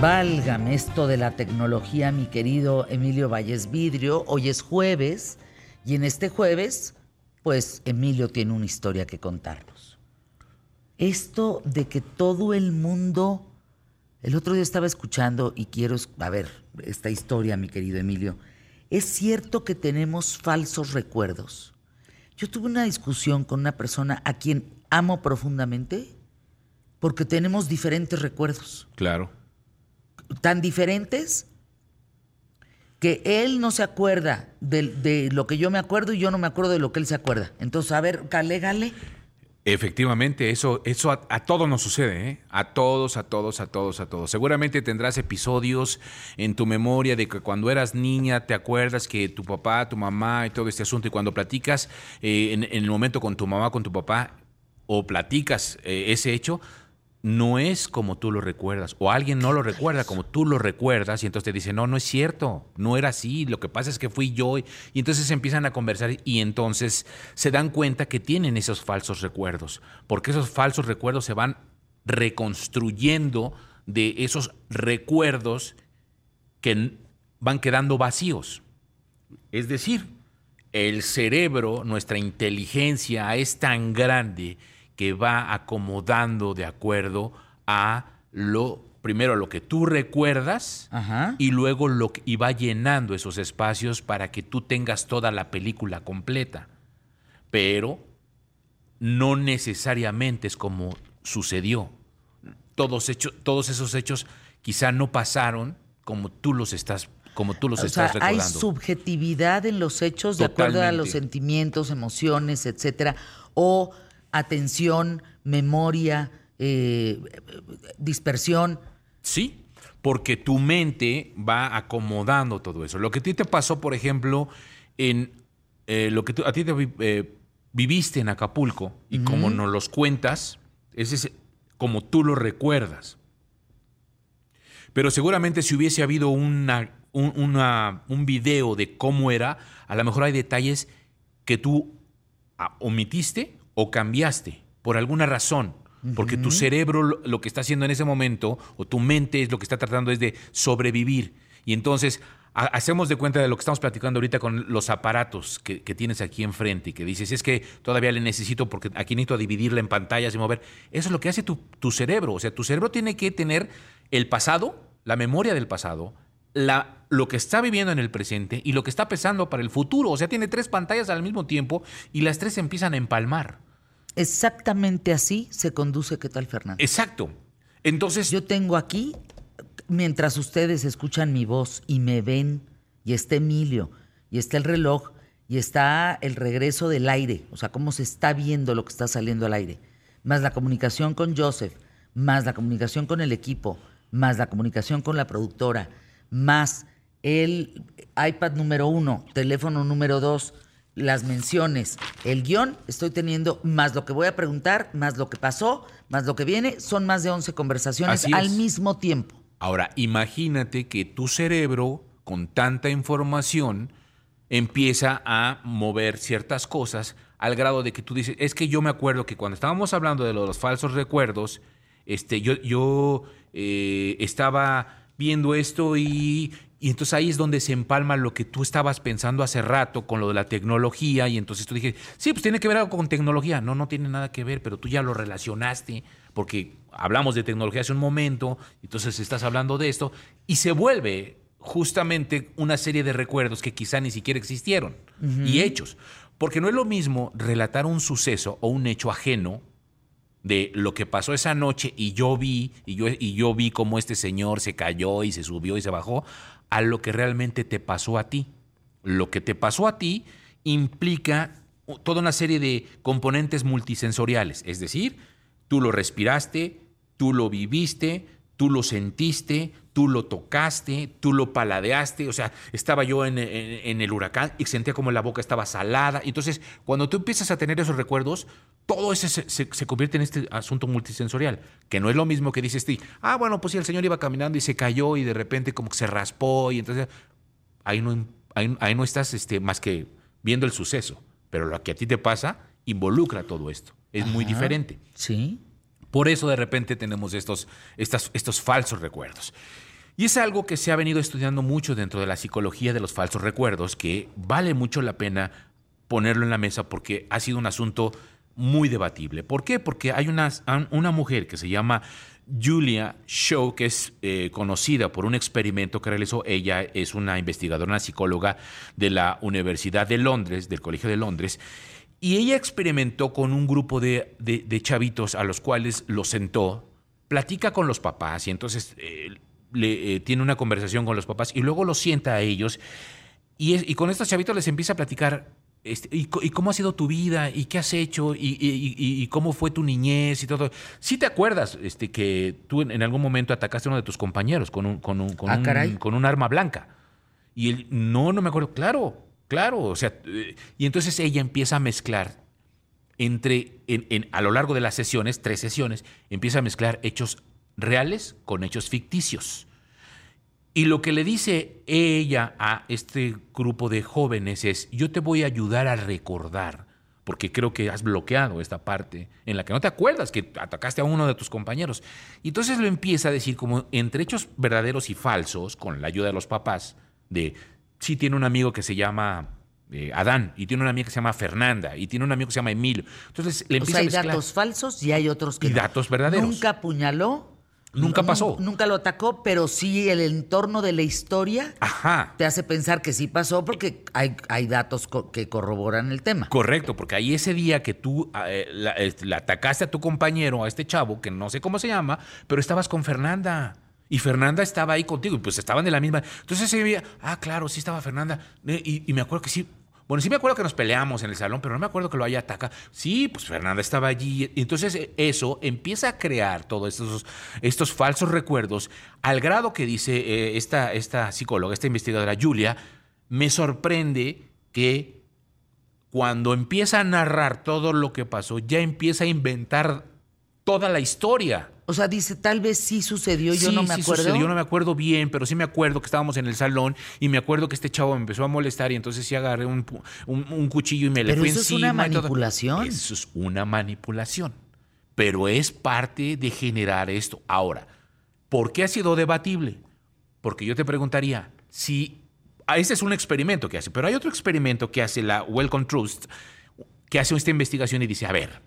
Válgame esto de la tecnología, mi querido Emilio Valles Vidrio. Hoy es jueves y en este jueves, pues Emilio tiene una historia que contarnos. Esto de que todo el mundo... El otro día estaba escuchando y quiero... A ver, esta historia, mi querido Emilio. ¿Es cierto que tenemos falsos recuerdos? Yo tuve una discusión con una persona a quien amo profundamente porque tenemos diferentes recuerdos. Claro tan diferentes que él no se acuerda de, lo que yo me acuerdo y yo no me acuerdo de lo que él se acuerda. Entonces, a ver, calégale. Efectivamente, eso, eso a, todos nos sucede, ¿eh? a todos, a todos, a todos, a todos. Seguramente tendrás episodios en tu memoria de que cuando eras niña te acuerdas que tu papá, tu mamá y todo este asunto, y cuando platicas eh, en, el momento con tu mamá, con tu papá, o platicas eh, ese hecho, no es como tú lo recuerdas, o alguien no lo recuerda como tú lo recuerdas, y entonces te dice, no, no es cierto, no era así, lo que pasa es que fui yo, y entonces empiezan a conversar y entonces se dan cuenta que tienen esos falsos recuerdos, porque esos falsos recuerdos se van reconstruyendo de esos recuerdos que van quedando vacíos. Es decir, el cerebro, nuestra inteligencia es tan grande que va acomodando de acuerdo a lo primero lo que tú recuerdas y luego lo y va llenando esos espacios para que tú tengas toda la película completa. Pero no necesariamente es como sucedió. Todos, todos esos hechos quizá no pasaron como tú los estás como tú los estás recordando. Hay subjetividad en los hechos de acuerdo a los sentimientos, emociones, etcétera, o atención, memoria, eh, dispersión. Sí, porque tu mente va acomodando todo eso. Lo que a ti te pasó, por ejemplo, en eh, lo que a ti te eh, viviste en Acapulco y como nos los cuentas, ese es como tú lo recuerdas. Pero seguramente si hubiese habido una, un, un video de cómo era, a lo mejor hay detalles que tú ah, omitiste o cambiaste por alguna razón, porque tu cerebro lo, que está haciendo en ese momento, o tu mente es lo que está tratando es de sobrevivir. Y entonces hacemos de cuenta de lo que estamos platicando ahorita con los aparatos que, tienes aquí enfrente y que dices, es que todavía le necesito porque aquí necesito dividirla en pantallas y mover. Eso es lo que hace tu, tu cerebro. O sea, tu cerebro tiene que tener el pasado, la memoria del pasado, la, lo que está viviendo en el presente y lo que está pensando para el futuro. O sea, tiene tres pantallas al mismo tiempo y las tres empiezan a empalmar. Exactamente así se conduce ¿Qué tal, Fernando? Exacto. Entonces. Yo tengo aquí, mientras ustedes escuchan mi voz y me ven, y está Emilio, y está el reloj, y está el regreso del aire, o sea, cómo se está viendo lo que está saliendo al aire, más la comunicación con Joseph, más la comunicación con el equipo, más la comunicación con la productora, más el iPad número uno, teléfono número dos, las menciones, el guion, estoy teniendo más lo que voy a preguntar, más lo que pasó, más lo que viene, son más de 11 conversaciones al mismo tiempo. Ahora, imagínate que tu cerebro, con tanta información, empieza a mover ciertas cosas al grado de que tú dices, es que yo me acuerdo que cuando estábamos hablando de los falsos recuerdos, este, yo, yo eh, estaba viendo esto y y entonces ahí es donde se empalma lo que tú estabas pensando hace rato con lo de la tecnología. Y entonces tú dije, sí, pues tiene que ver algo con tecnología. No, no tiene nada que ver, pero tú ya lo relacionaste porque hablamos de tecnología hace un momento, entonces estás hablando de esto. Y se vuelve justamente una serie de recuerdos que quizá ni siquiera existieron y hechos. Porque no es lo mismo relatar un suceso o un hecho ajeno de lo que pasó esa noche y yo vi y yo, y yo vi cómo este señor se cayó y se subió y se bajó a lo que realmente te pasó a ti. Lo que te pasó a ti implica toda una serie de componentes multisensoriales, es decir, tú lo respiraste, tú lo viviste, tú lo sentiste, tú lo tocaste, tú lo paladeaste, o sea, estaba yo en, el huracán y sentía como la boca estaba salada. Entonces, cuando tú empiezas a tener esos recuerdos, todo eso se, convierte en este asunto multisensorial, que no es lo mismo que dices tú, ah, bueno, pues si el señor iba caminando y se cayó y de repente como que se raspó y entonces ahí no, ahí, no estás este, más que viendo el suceso, pero lo que a ti te pasa involucra todo esto, es muy diferente. Sí. Por eso de repente tenemos estos, estos falsos recuerdos. Y es algo que se ha venido estudiando mucho dentro de la psicología de los falsos recuerdos, que vale mucho la pena ponerlo en la mesa porque ha sido un asunto muy debatible. ¿Por qué? Porque hay una, una mujer que se llama Julia Shaw, que es eh, conocida por un experimento que realizó. Ella es una investigadora, una psicóloga de la Universidad de Londres, del Colegio de Londres, y ella experimentó con un grupo de, chavitos a los cuales los sentó, platica con los papás y entonces eh, le, eh, tiene una conversación con los papás y luego los sienta a ellos y, y con estos chavitos les empieza a platicar este, y, cómo ha sido tu vida? ¿Y qué has hecho? ¿Y, cómo fue tu niñez? Y todo. Si te acuerdas este, que tú en, algún momento atacaste a uno de tus compañeros con un, con un, con, ah, un, con un arma blanca. Y él, no, no me acuerdo. Claro, claro. O sea, eh, y entonces ella empieza a mezclar entre, en, a lo largo de las sesiones, tres sesiones, empieza a mezclar hechos reales con hechos ficticios. Y lo que le dice ella a este grupo de jóvenes es, yo te voy a ayudar a recordar, porque creo que has bloqueado esta parte en la que no te acuerdas que atacaste a uno de tus compañeros. Y entonces lo empieza a decir como entre hechos verdaderos y falsos, con la ayuda de los papás, de, sí tiene un amigo que se llama eh, Adán, y tiene una amiga que se llama Fernanda, y tiene un amigo que se llama Emilio. Entonces le empieza o sea, hay datos falsos y hay otros que y datos verdaderos. Nunca apuñaló Nunca pasó. Nunca lo atacó, pero sí el entorno de la historia te hace pensar que sí pasó porque hay, hay datos que corroboran el tema. Correcto, porque ahí ese día que tú ah, eh, la, atacaste a tu compañero, a este chavo, que no sé cómo se llama, pero estabas con Fernanda. Y Fernanda estaba ahí contigo, y pues estaban de la misma. Entonces se veía, ah, claro, sí estaba Fernanda. Eh, y, y me acuerdo que sí, bueno, sí me acuerdo que nos peleamos en el salón, pero no me acuerdo que lo haya atacado. Sí, pues Fernanda estaba allí. Entonces eso empieza a crear todos estos, estos falsos recuerdos al grado que dice eh, esta, esta psicóloga, esta investigadora Julia, me sorprende que cuando empieza a narrar todo lo que pasó, ya empieza a inventar toda la historia. O sea, dice, tal vez sí sucedió, yo no me sí acuerdo. Sucedió, no me acuerdo bien, pero sí me acuerdo que estábamos en el salón y me acuerdo que este chavo me empezó a molestar y entonces sí agarré un, cuchillo y me le fui eso encima. es una manipulación. Eso es una manipulación. Pero es parte de generar esto. Ahora, ¿por qué ha sido debatible? Porque yo te preguntaría, si ah, ese es un experimento que hace, pero hay otro experimento que hace la Welcome Trust, que hace esta investigación y dice, a ver,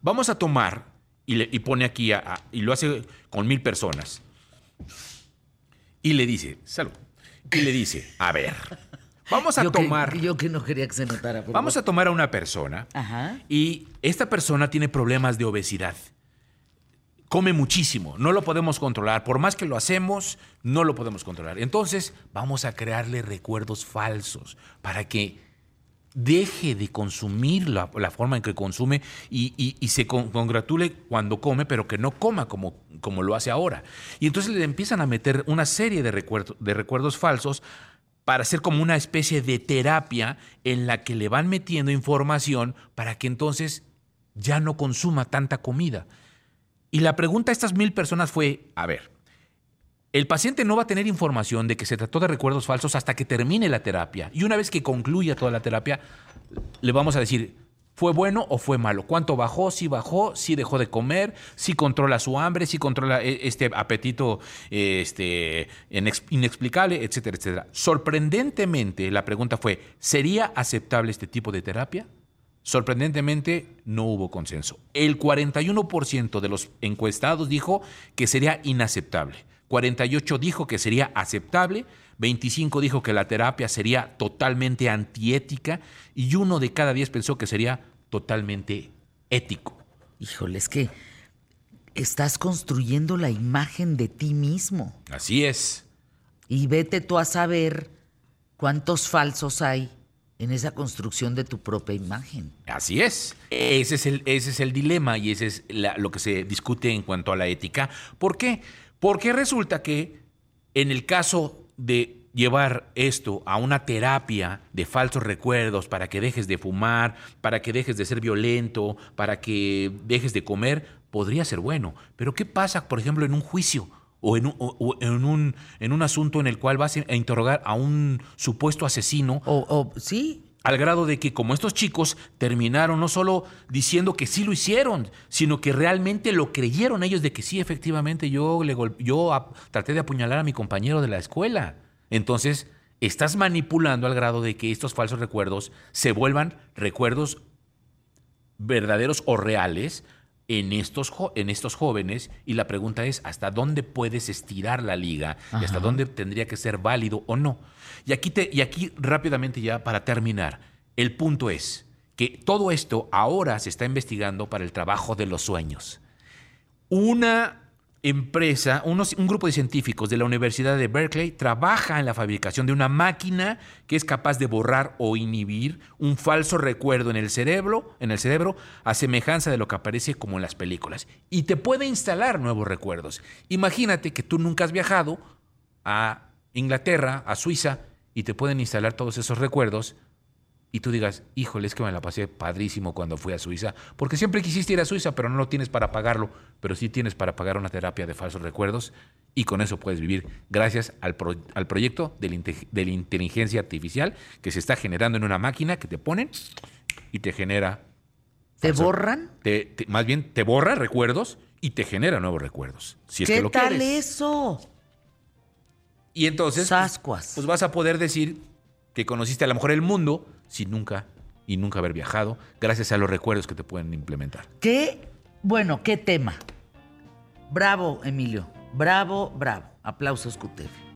vamos a tomar y, pone aquí, y lo hace con mil personas. Y le dice, salud. Y le dice, a ver, vamos a tomar... yo que no quería que se notara. vamos a tomar a una persona y esta persona tiene problemas de obesidad. Come muchísimo, no lo podemos controlar. Por más que lo hacemos, no lo podemos controlar. Entonces, vamos a crearle recuerdos falsos para que deje de consumir la, forma en que consume y, se congratule cuando come, pero que no coma como, como lo hace ahora. Y entonces le empiezan a meter una serie de, de recuerdos falsos para hacer como una especie de terapia en la que le van metiendo información para que entonces ya no consuma tanta comida. Y la pregunta a estas mil personas fue, a ver, el paciente no va a tener información de que se trató de recuerdos falsos hasta que termine la terapia. Y una vez que concluya toda la terapia, le vamos a decir, ¿fue bueno o fue malo? ¿Cuánto bajó? ¿Si bajó? ¿Si dejó de comer? ¿Si controla su hambre? ¿Si controla e, este apetito este, inexplicable? Etcétera, etcétera. Sorprendentemente, la pregunta fue, ¿sería aceptable este tipo de terapia? Sorprendentemente, no hubo consenso. El 41% de los encuestados dijo que sería inaceptable. 48 dijo que sería aceptable, 25 dijo que la terapia sería totalmente antiética y uno de cada 10 pensó que sería totalmente ético. Híjole, es que estás construyendo la imagen de ti mismo. Así es. Y vete tú a saber cuántos falsos hay en esa construcción de tu propia imagen. Así es. Ese es el, ese es el dilema y ese es lo que se discute en cuanto a la ética. ¿Por qué? Porque resulta que en el caso de llevar esto a una terapia de falsos recuerdos para que dejes de fumar, para que dejes de ser violento, para que dejes de comer, podría ser bueno. Pero ¿qué pasa, por ejemplo, en un juicio? O en un, en un, asunto en el cual vas a interrogar a un supuesto asesino. O, sí, al grado de que como estos chicos terminaron no solo diciendo que sí lo hicieron, sino que realmente lo creyeron ellos de que sí, efectivamente yo, le yo traté de apuñalar a mi compañero de la escuela. Entonces, estás manipulando al grado de que estos falsos recuerdos se vuelvan recuerdos verdaderos o reales en estos, en estos jóvenes y la pregunta es hasta dónde puedes estirar la liga y hasta dónde tendría que ser válido o no. Y aquí, te, y aquí rápidamente ya para terminar, el punto es que todo esto ahora se está investigando para el trabajo de los sueños. Una empresa, un grupo de científicos de la Universidad de Berkeley trabaja en la fabricación de una máquina que es capaz de borrar o inhibir un falso recuerdo en el cerebro, en el cerebro, a semejanza de lo que aparece como en las películas. Y te puede instalar nuevos recuerdos. Imagínate que tú nunca has viajado a Inglaterra, a Suiza, y te pueden instalar todos esos recuerdos y tú digas, híjole, es que me la pasé padrísimo cuando fui a Suiza, porque siempre quisiste ir a Suiza, pero no lo tienes para pagarlo, pero sí tienes para pagar una terapia de falsos recuerdos y con eso puedes vivir gracias al, al proyecto de la, inteligencia artificial que se está generando en una máquina que te ponen y te genera... ¿Te borran? Te, más bien, te borra recuerdos y te genera nuevos recuerdos. Si es ¿Qué que lo tal eso? Y entonces, pues, pues vas a poder decir que conociste a lo mejor el mundo sin nunca y nunca haber viajado, gracias a los recuerdos que te pueden implementar. Qué, bueno, qué tema. Bravo, Emilio. Bravo, bravo. Aplausos, Cutev.